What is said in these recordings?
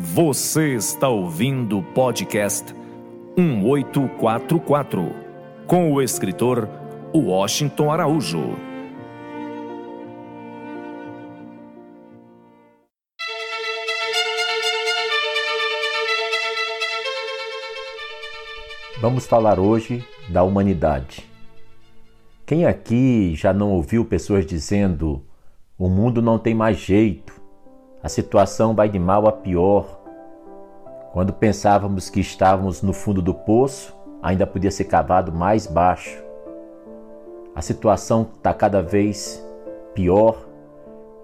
Você está ouvindo o podcast 1844 com o escritor Washington Araújo. Vamos falar hoje da humanidade. Quem aqui já não ouviu pessoas dizendo: o mundo não tem mais jeito, a situação vai de mal a pior. Quando pensávamos que estávamos no fundo do poço, ainda podia ser cavado mais baixo. A situação está cada vez pior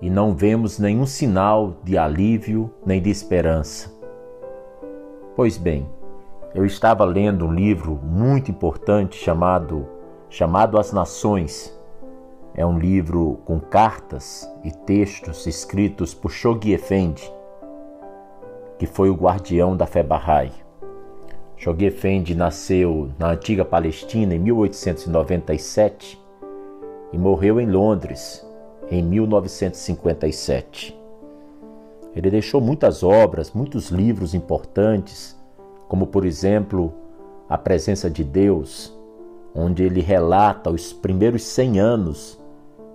e não vemos nenhum sinal de alívio nem de esperança. Pois bem, eu estava lendo um livro muito importante chamado chamado As Nações, é um livro com cartas e textos escritos por Shoghi Effendi, que foi o guardião da fé Bahá'í. Shoghi Effendi nasceu na antiga Palestina em 1897 e morreu em Londres em 1957. Ele deixou muitas obras, muitos livros importantes, como por exemplo A Presença de Deus, onde ele relata os primeiros 100 anos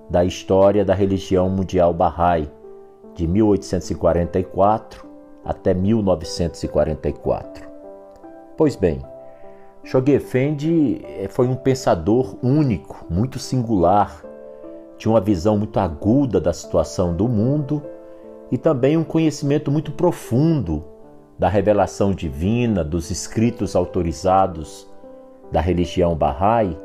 da história da religião mundial Bahá'í, de 1844 até 1944. Pois bem, Shoghi Effendi eh, foi um pensador único, muito singular, tinha uma visão muito aguda da situação do mundo e também um conhecimento muito profundo da revelação divina, dos escritos autorizados da religião Bahá'í.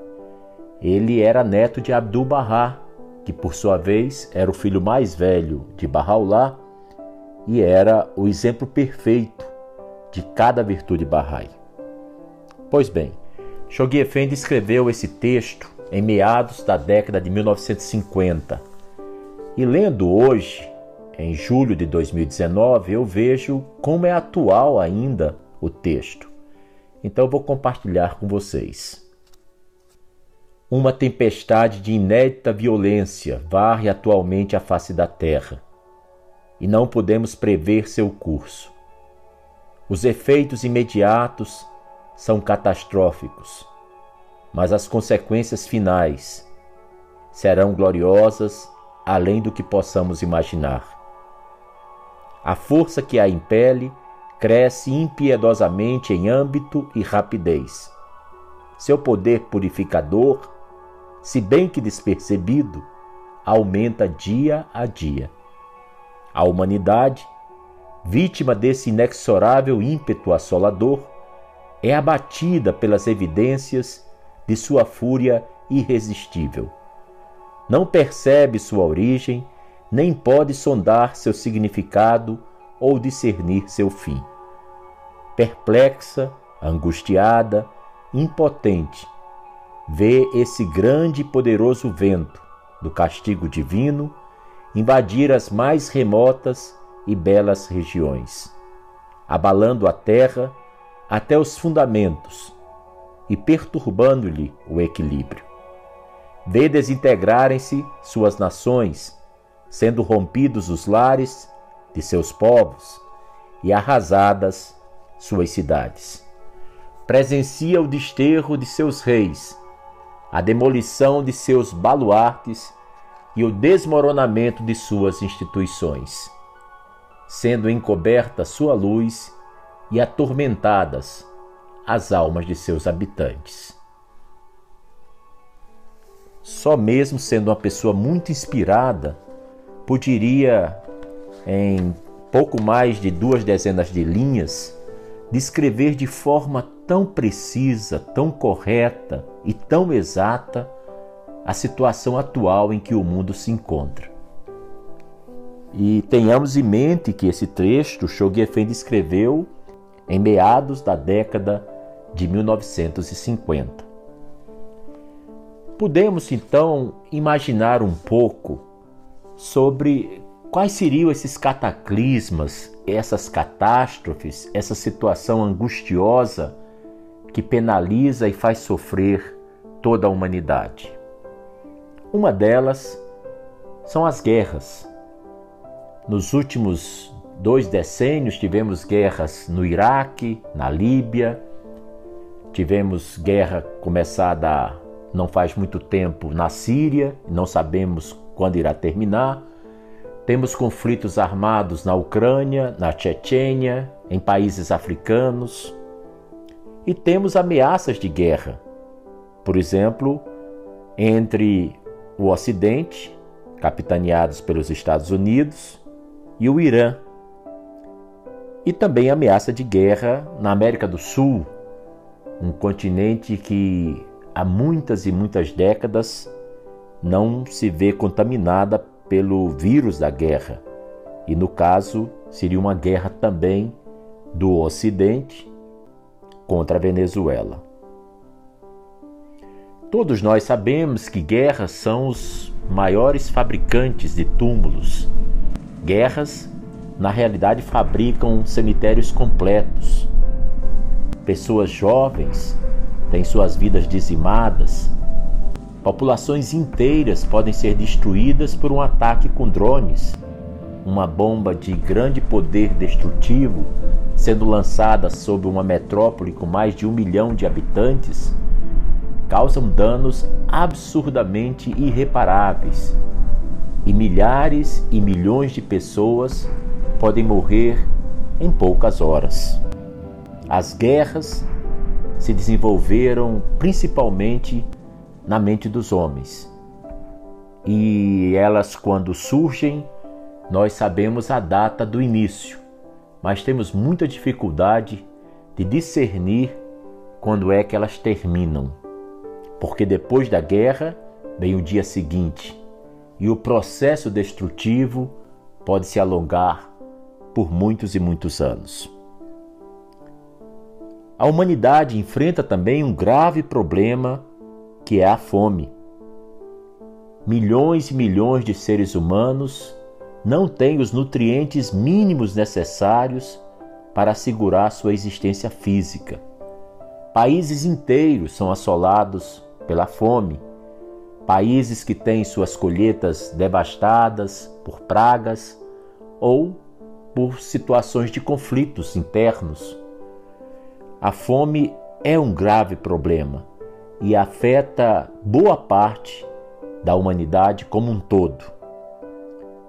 Ele era neto de Abdu'l-Bahá, que por sua vez era o filho mais velho de Bahá'u'lláh e era o exemplo perfeito de cada virtude Bahá'í. Pois bem, Shoghi Effendi escreveu esse texto em meados da década de 1950. E lendo hoje, em julho de 2019, eu vejo como é atual ainda o texto. Então eu vou compartilhar com vocês. Uma tempestade de inédita violência varre atualmente a face da terra, e não podemos prever seu curso. Os efeitos imediatos são catastróficos, mas as consequências finais serão gloriosas além do que possamos imaginar. A força que a impele cresce impiedosamente em âmbito e rapidez. Seu poder purificador se bem que despercebido, aumenta dia a dia. A humanidade, vítima desse inexorável ímpeto assolador, é abatida pelas evidências de sua fúria irresistível. Não percebe sua origem, nem pode sondar seu significado ou discernir seu fim. Perplexa, angustiada, impotente, vê esse grande e poderoso vento do castigo divino invadir as mais remotas e belas regiões, abalando a terra até os fundamentos e perturbando-lhe o equilíbrio. Vê desintegrarem-se suas nações, sendo rompidos os lares de seus povos e arrasadas suas cidades. Presencia o desterro de seus reis a demolição de seus baluartes e o desmoronamento de suas instituições, sendo encoberta sua luz e atormentadas as almas de seus habitantes. Só mesmo sendo uma pessoa muito inspirada, poderia, em pouco mais de duas dezenas de linhas, descrever de forma tão precisa, tão correta e tão exata a situação atual em que o mundo se encontra. E tenhamos em mente que esse trecho Shoghi Effendi escreveu em meados da década de 1950. Podemos então imaginar um pouco sobre quais seriam esses cataclismas, essas catástrofes, essa situação angustiosa que penaliza e faz sofrer toda a humanidade. Uma delas são as guerras. Nos últimos dois decênios tivemos guerras no Iraque, na Líbia, tivemos guerra começada não faz muito tempo na Síria, não sabemos quando irá terminar. Temos conflitos armados na Ucrânia, na Chechênia, em países africanos. E temos ameaças de guerra. Por exemplo, entre o Ocidente, capitaneados pelos Estados Unidos, e o Irã. E também ameaça de guerra na América do Sul, um continente que há muitas e muitas décadas não se vê contaminada pelo vírus da guerra. E no caso, seria uma guerra também do Ocidente contra a Venezuela. Todos nós sabemos que guerras são os maiores fabricantes de túmulos. Guerras, na realidade, fabricam cemitérios completos. Pessoas jovens têm suas vidas dizimadas. Populações inteiras podem ser destruídas por um ataque com drones. Uma bomba de grande poder destrutivo sendo lançada sobre uma metrópole com mais de um milhão de habitantes causam danos absurdamente irreparáveis e milhares e milhões de pessoas podem morrer em poucas horas. As guerras se desenvolveram principalmente na mente dos homens. E elas, quando surgem, nós sabemos a data do início, mas temos muita dificuldade de discernir quando é que elas terminam porque depois da guerra vem o dia seguinte e o processo destrutivo pode se alongar por muitos e muitos anos. A humanidade enfrenta também um grave problema que é a fome. Milhões e milhões de seres humanos não têm os nutrientes mínimos necessários para assegurar sua existência física. Países inteiros são assolados pela fome, países que têm suas colheitas devastadas por pragas ou por situações de conflitos internos. A fome é um grave problema e afeta boa parte da humanidade como um todo.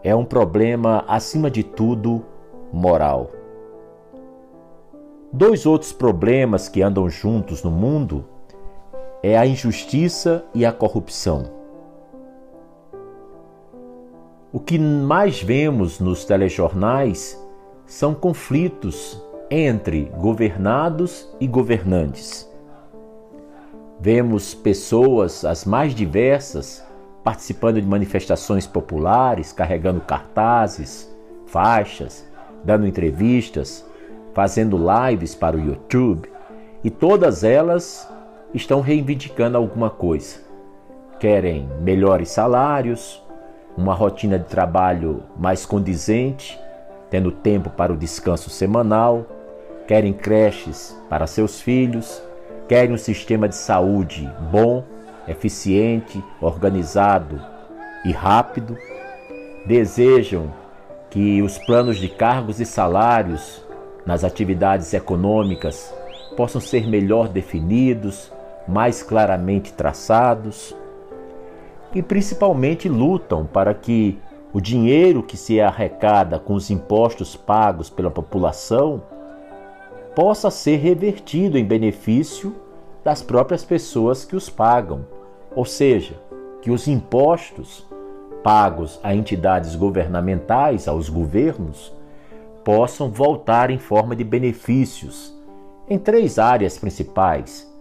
É um problema, acima de tudo, moral. Dois outros problemas que andam juntos no mundo é a injustiça e a corrupção. O que mais vemos nos telejornais são conflitos entre governados e governantes. Vemos pessoas, as mais diversas, participando de manifestações populares, carregando cartazes, faixas, dando entrevistas, fazendo lives para o YouTube, e todas elas estão reivindicando alguma coisa. Querem melhores salários, uma rotina de trabalho mais condizente, tendo tempo para o descanso semanal, querem creches para seus filhos, querem um sistema de saúde bom, eficiente, organizado e rápido, desejam que os planos de cargos e salários nas atividades econômicas possam ser melhor definidos, mais claramente traçados e principalmente lutam para que o dinheiro que se arrecada com os impostos pagos pela população possa ser revertido em benefício das próprias pessoas que os pagam, ou seja, que os impostos pagos a entidades governamentais, aos governos, possam voltar em forma de benefícios em três áreas principais: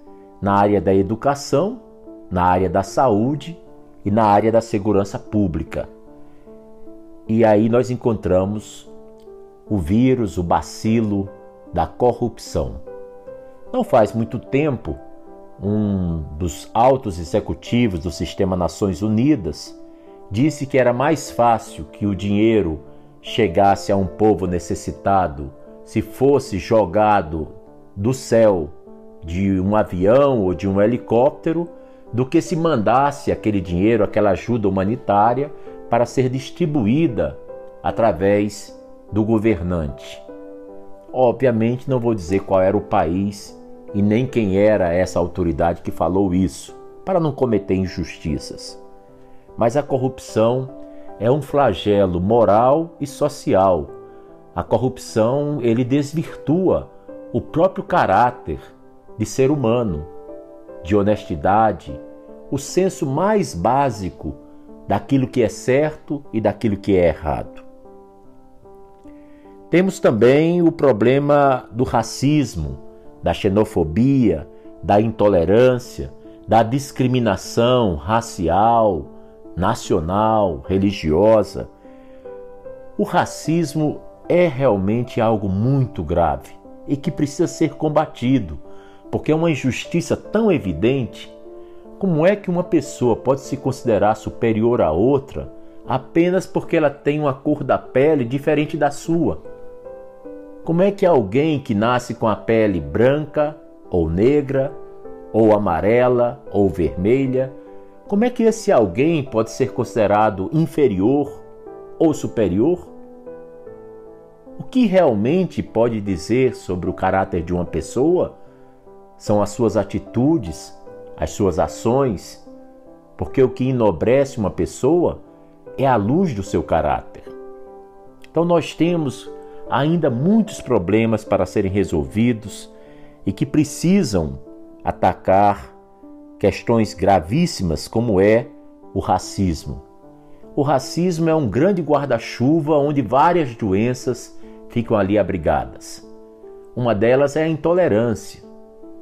na área da educação, na área da saúde e na área da segurança pública. E aí nós encontramos o vírus, o bacilo da corrupção. Não faz muito tempo, um dos altos executivos do sistema Nações Unidas disse que era mais fácil que o dinheiro chegasse a um povo necessitado se fosse jogado do céu de um avião ou de um helicóptero do que se mandasse aquele dinheiro, aquela ajuda humanitária para ser distribuída através do governante. Obviamente não vou dizer qual era o país e nem quem era essa autoridade que falou isso, para não cometer injustiças. Mas a corrupção é um flagelo moral e social. A corrupção ele desvirtua o próprio caráter de ser humano, de honestidade, o senso mais básico daquilo que é certo e daquilo que é errado. Temos também o problema do racismo, da xenofobia, da intolerância, da discriminação racial, nacional, religiosa. O racismo é realmente algo muito grave e que precisa ser combatido, porque é uma injustiça tão evidente. Como é que uma pessoa pode se considerar superior a outra apenas porque ela tem uma cor da pele diferente da sua? Como é que alguém que nasce com a pele branca ou negra, ou amarela ou vermelha, como é que esse alguém pode ser considerado inferior ou superior? O que realmente pode dizer sobre o caráter de uma pessoa são as suas atitudes, as suas ações, porque o que enobrece uma pessoa é a luz do seu caráter. Então nós temos ainda muitos problemas para serem resolvidos e que precisam atacar questões gravíssimas como é o racismo. O racismo é um grande guarda-chuva onde várias doenças ficam ali abrigadas. Uma delas é a intolerância.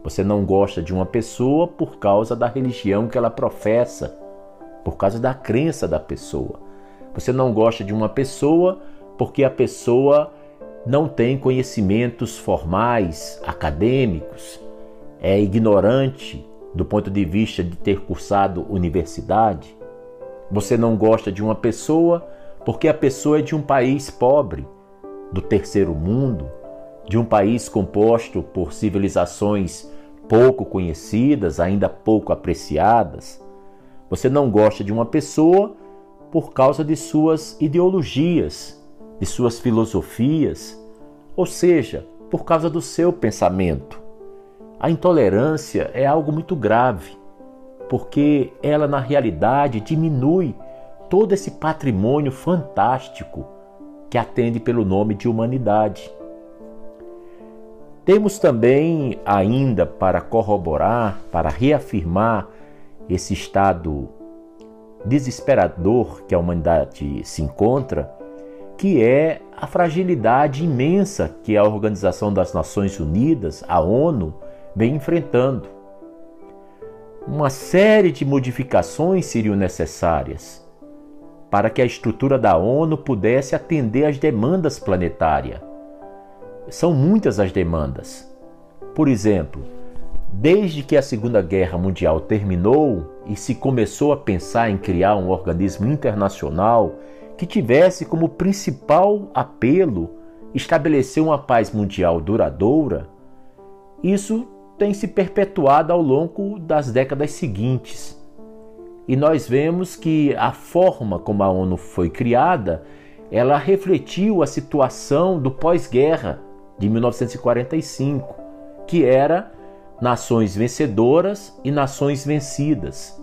Você não gosta de uma pessoa por causa da religião que ela professa, por causa da crença da pessoa. Você não gosta de uma pessoa porque a pessoa não tem conhecimentos formais, acadêmicos, é ignorante do ponto de vista de ter cursado universidade. Você não gosta de uma pessoa porque a pessoa é de um país pobre, do terceiro mundo, de um país composto por civilizações pouco conhecidas, ainda pouco apreciadas. Você não gosta de uma pessoa por causa de suas ideologias, de suas filosofias, ou seja, por causa do seu pensamento. A intolerância é algo muito grave, porque ela na realidade diminui todo esse patrimônio fantástico que atende pelo nome de humanidade. Temos também ainda para corroborar, para reafirmar esse estado desesperador que a humanidade se encontra, que é a fragilidade imensa que a Organização das Nações Unidas, a ONU, vem enfrentando. Uma série de modificações seriam necessárias para que a estrutura da ONU pudesse atender às demandas planetárias. São muitas as demandas. Por exemplo, desde que a Segunda Guerra Mundial terminou e se começou a pensar em criar um organismo internacional que tivesse como principal apelo estabelecer uma paz mundial duradoura, isso tem se perpetuado ao longo das décadas seguintes. E nós vemos que a forma como a ONU foi criada, ela refletiu a situação do pós-guerra de 1945, que era nações vencedoras e nações vencidas.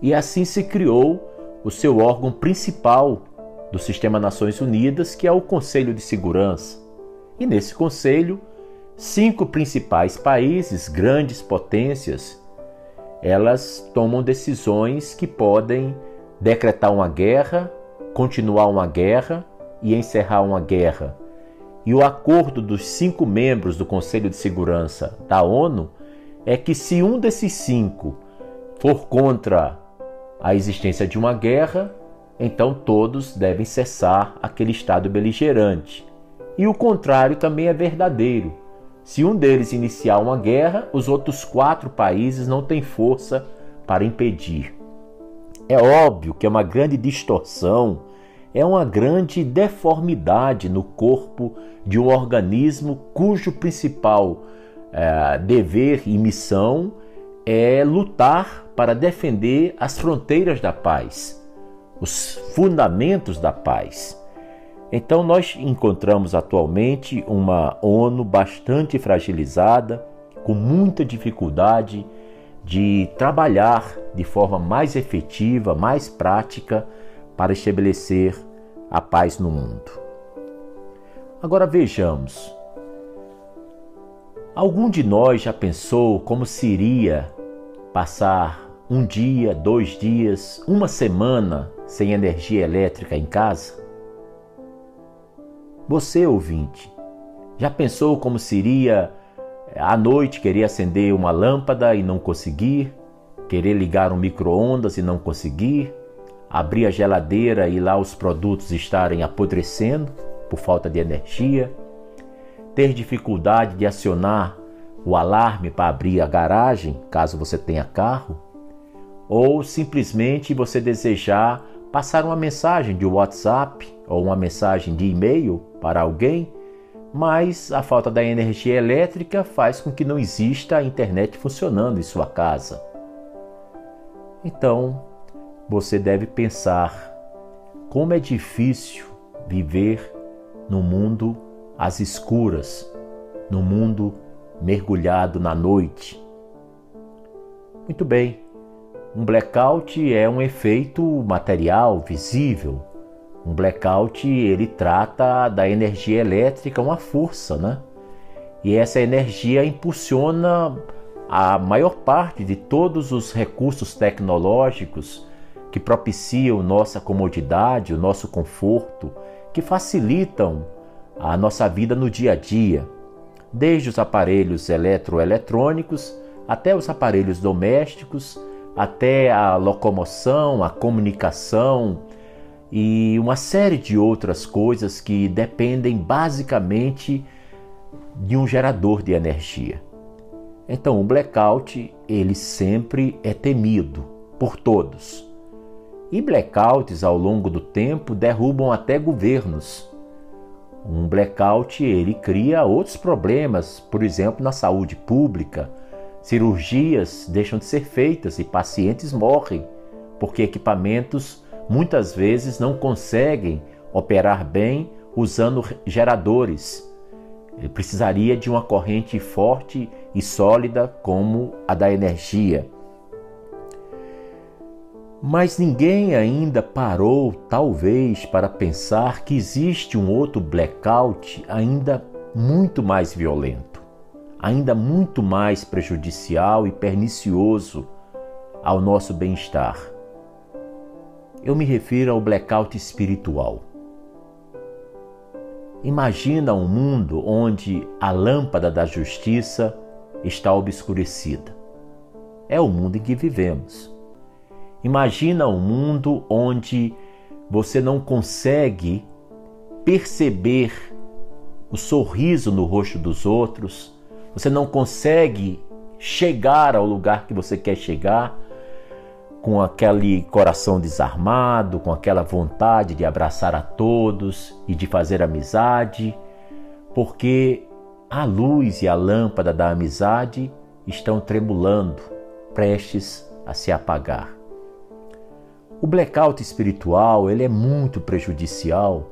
E assim se criou o seu órgão principal do Sistema Nações Unidas, que é o Conselho de Segurança. E nesse conselho, cinco principais países, grandes potências, elas tomam decisões que podem decretar uma guerra, continuar uma guerra e encerrar uma guerra. E o acordo dos cinco membros do Conselho de Segurança da ONU é que se um desses cinco for contra a existência de uma guerra, então todos devem cessar aquele estado beligerante. E o contrário também é verdadeiro. Se um deles iniciar uma guerra, os outros quatro países não têm força para impedir. É óbvio que é uma grande distorção, é uma grande deformidade no corpo de um organismo cujo principal é, dever e missão é lutar para defender as fronteiras da paz, os fundamentos da paz. Então, nós encontramos atualmente uma ONU bastante fragilizada, com muita dificuldade de trabalhar de forma mais efetiva, mais prática, para estabelecer a paz no mundo. Agora vejamos. Algum de nós já pensou como seria passar um dia, dois dias, uma semana sem energia elétrica em casa? Você, ouvinte, já pensou como seria à noite querer acender uma lâmpada e não conseguir? Querer ligar um micro-ondas e não conseguir? Abrir a geladeira e lá os produtos estarem apodrecendo por falta de energia? Ter dificuldade de acionar o alarme para abrir a garagem, caso você tenha carro? Ou simplesmente você desejar passar uma mensagem de WhatsApp ou uma mensagem de e-mail para alguém, mas a falta da energia elétrica faz com que não exista a internet funcionando em sua casa. Então, você deve pensar como é difícil viver no mundo às escuras, no mundo mergulhado na noite. Muito bem, um blackout é um efeito material, visível. Um blackout ele trata da energia elétrica, uma força, né? E essa energia impulsiona a maior parte de todos os recursos tecnológicos que propiciam nossa comodidade, o nosso conforto, que facilitam a nossa vida no dia a dia, desde os aparelhos eletroeletrônicos até os aparelhos domésticos até a locomoção, a comunicação e uma série de outras coisas que dependem basicamente de um gerador de energia. Então, o blackout, ele sempre é temido por todos. E blackouts ao longo do tempo derrubam até governos. Um blackout ele cria outros problemas, por exemplo, na saúde pública, Cirurgias deixam de ser feitas e pacientes morrem, porque equipamentos muitas vezes não conseguem operar bem usando geradores. Ele precisaria de uma corrente forte e sólida como a da energia. Mas ninguém ainda parou, talvez, para pensar que existe um outro blackout ainda muito mais violento ainda muito mais prejudicial e pernicioso ao nosso bem-estar. Eu me refiro ao blackout espiritual. Imagina um mundo onde a lâmpada da justiça está obscurecida. É o mundo em que vivemos. Imagina um mundo onde você não consegue perceber o sorriso no rosto dos outros, você não consegue chegar ao lugar que você quer chegar com aquele coração desarmado, com aquela vontade de abraçar a todos e de fazer amizade, porque a luz e a lâmpada da amizade estão tremulando, prestes a se apagar. O blackout espiritual, ele é muito prejudicial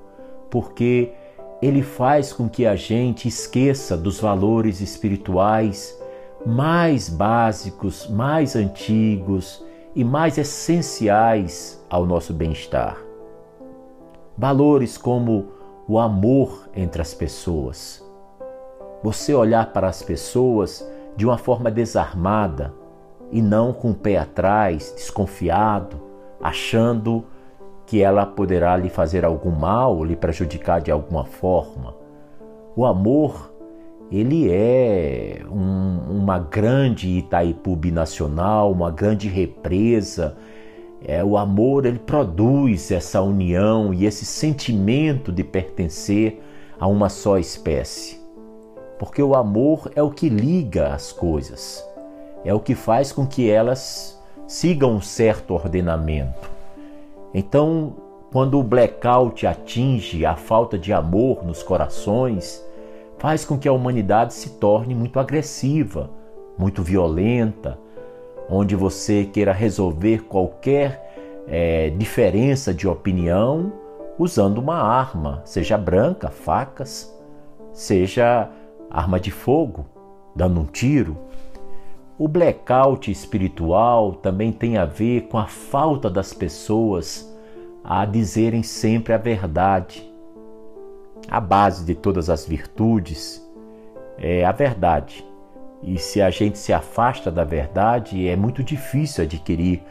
porque ele faz com que a gente esqueça dos valores espirituais mais básicos, mais antigos e mais essenciais ao nosso bem-estar. Valores como o amor entre as pessoas. Você olhar para as pessoas de uma forma desarmada e não com o pé atrás, desconfiado, achando que ela poderá lhe fazer algum mal, lhe prejudicar de alguma forma. O amor, ele é um, uma grande Itaipu binacional, uma grande represa. É, o amor, ele produz essa união e esse sentimento de pertencer a uma só espécie. Porque o amor é o que liga as coisas, é o que faz com que elas sigam um certo ordenamento. Então, quando o blackout atinge a falta de amor nos corações, faz com que a humanidade se torne muito agressiva, muito violenta, onde você queira resolver qualquer é, diferença de opinião usando uma arma, seja branca, facas, seja arma de fogo, dando um tiro. O blackout espiritual também tem a ver com a falta das pessoas a dizerem sempre a verdade. A base de todas as virtudes é a verdade. E se a gente se afasta da verdade, é muito difícil adquirir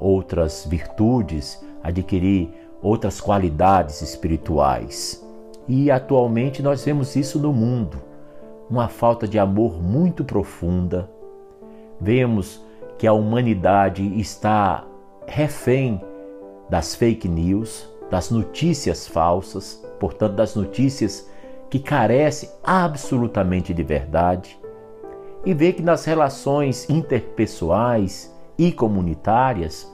outras virtudes, adquirir outras qualidades espirituais. E atualmente nós vemos isso no mundo, uma falta de amor muito profunda. Vemos que a humanidade está refém das fake news, das notícias falsas, portanto, das notícias que carecem absolutamente de verdade, e vê que nas relações interpessoais e comunitárias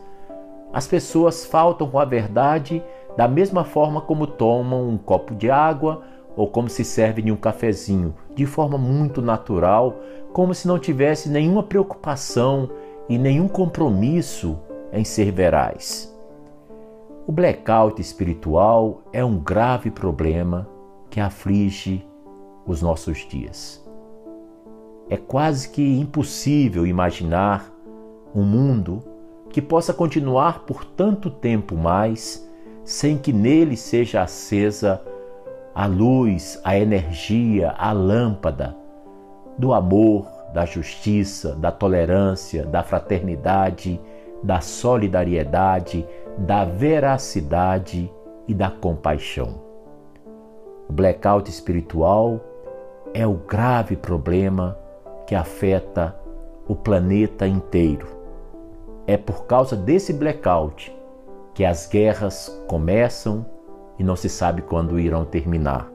as pessoas faltam com a verdade da mesma forma como tomam um copo de água ou como se servem um cafezinho, de forma muito natural, como se não tivesse nenhuma preocupação e nenhum compromisso em ser veraz. O blackout espiritual é um grave problema que aflige os nossos dias. É quase que impossível imaginar um mundo que possa continuar por tanto tempo mais, sem que nele seja acesa a luz, a energia, a lâmpada do amor, da justiça, da tolerância, da fraternidade, da solidariedade, da veracidade e da compaixão. O blackout espiritual é o grave problema que afeta o planeta inteiro é por causa desse blackout que as guerras começam e não se sabe quando irão terminar.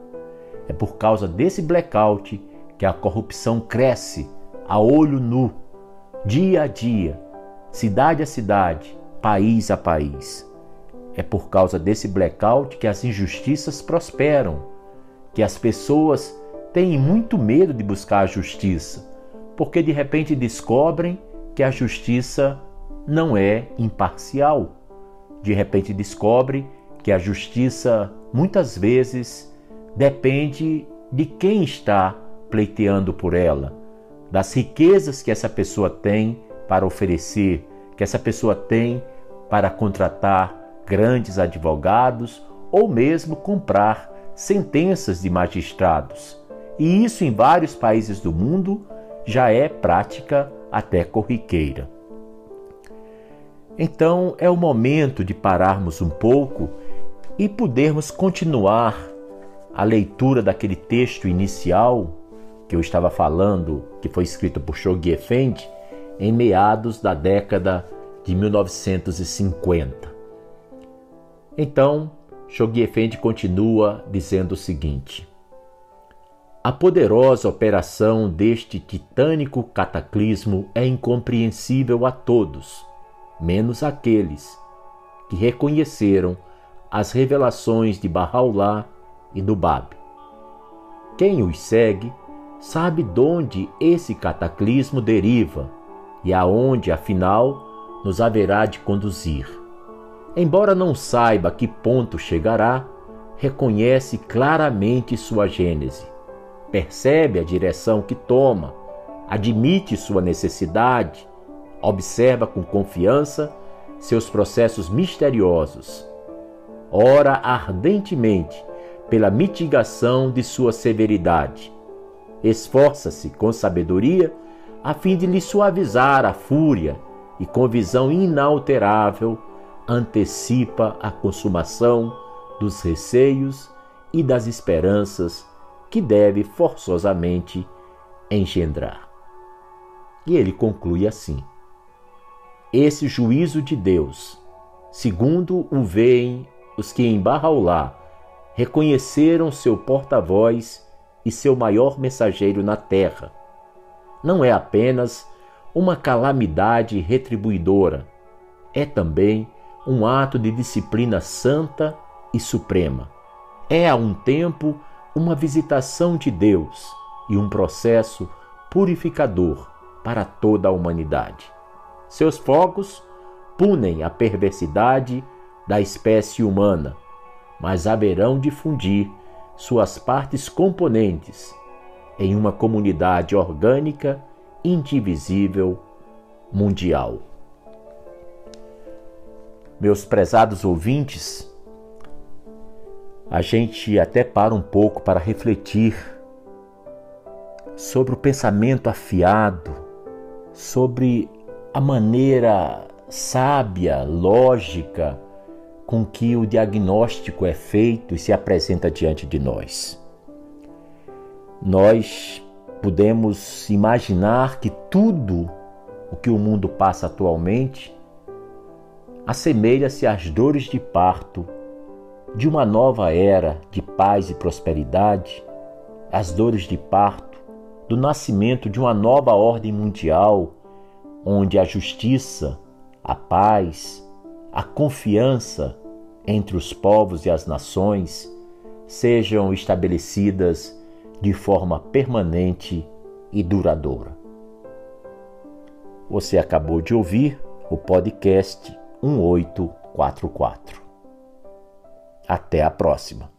É por causa desse blackout que a corrupção cresce a olho nu, dia a dia, cidade a cidade, país a país. É por causa desse blackout que as injustiças prosperam, que as pessoas têm muito medo de buscar a justiça, porque de repente descobrem que a justiça não é imparcial. De repente descobre que a justiça muitas vezes depende de quem está pleiteando por ela, das riquezas que essa pessoa tem para oferecer, que essa pessoa tem para contratar grandes advogados ou mesmo comprar sentenças de magistrados. E isso em vários países do mundo já é prática até corriqueira. Então é o momento de pararmos um pouco e podermos continuar a leitura daquele texto inicial que eu estava falando, que foi escrito por Shoghi Effendi em meados da década de 1950. Então, Shoghi Effendi continua dizendo o seguinte: A poderosa operação deste titânico cataclismo é incompreensível a todos menos aqueles que reconheceram as revelações de Bahá'u'lláh e do Bab. Quem os segue sabe de onde esse cataclismo deriva e aonde, afinal, nos haverá de conduzir. Embora não saiba a que ponto chegará, reconhece claramente sua gênese, percebe a direção que toma, admite sua necessidade Observa com confiança seus processos misteriosos. Ora ardentemente pela mitigação de sua severidade. Esforça-se com sabedoria a fim de lhe suavizar a fúria e com visão inalterável antecipa a consumação dos receios e das esperanças que deve forçosamente engendrar. E ele conclui assim: esse juízo de Deus, segundo o veem os que em Barraulá reconheceram seu porta-voz e seu maior mensageiro na terra. Não é apenas uma calamidade retribuidora, é também um ato de disciplina santa e suprema. É a um tempo uma visitação de Deus e um processo purificador para toda a humanidade. Seus fogos punem a perversidade da espécie humana, mas haverão de fundir suas partes componentes em uma comunidade orgânica, indivisível, mundial. Meus prezados ouvintes, a gente até para um pouco para refletir sobre o pensamento afiado, sobre a maneira sábia, lógica, com que o diagnóstico é feito e se apresenta diante de nós. Nós podemos imaginar que tudo o que o mundo passa atualmente assemelha-se às dores de parto de uma nova era de paz e prosperidade, as dores de parto do nascimento de uma nova ordem mundial, onde a justiça, a paz, a confiança entre os povos e as nações sejam estabelecidas de forma permanente e duradoura. Você acabou de ouvir o podcast 1844. Até a próxima!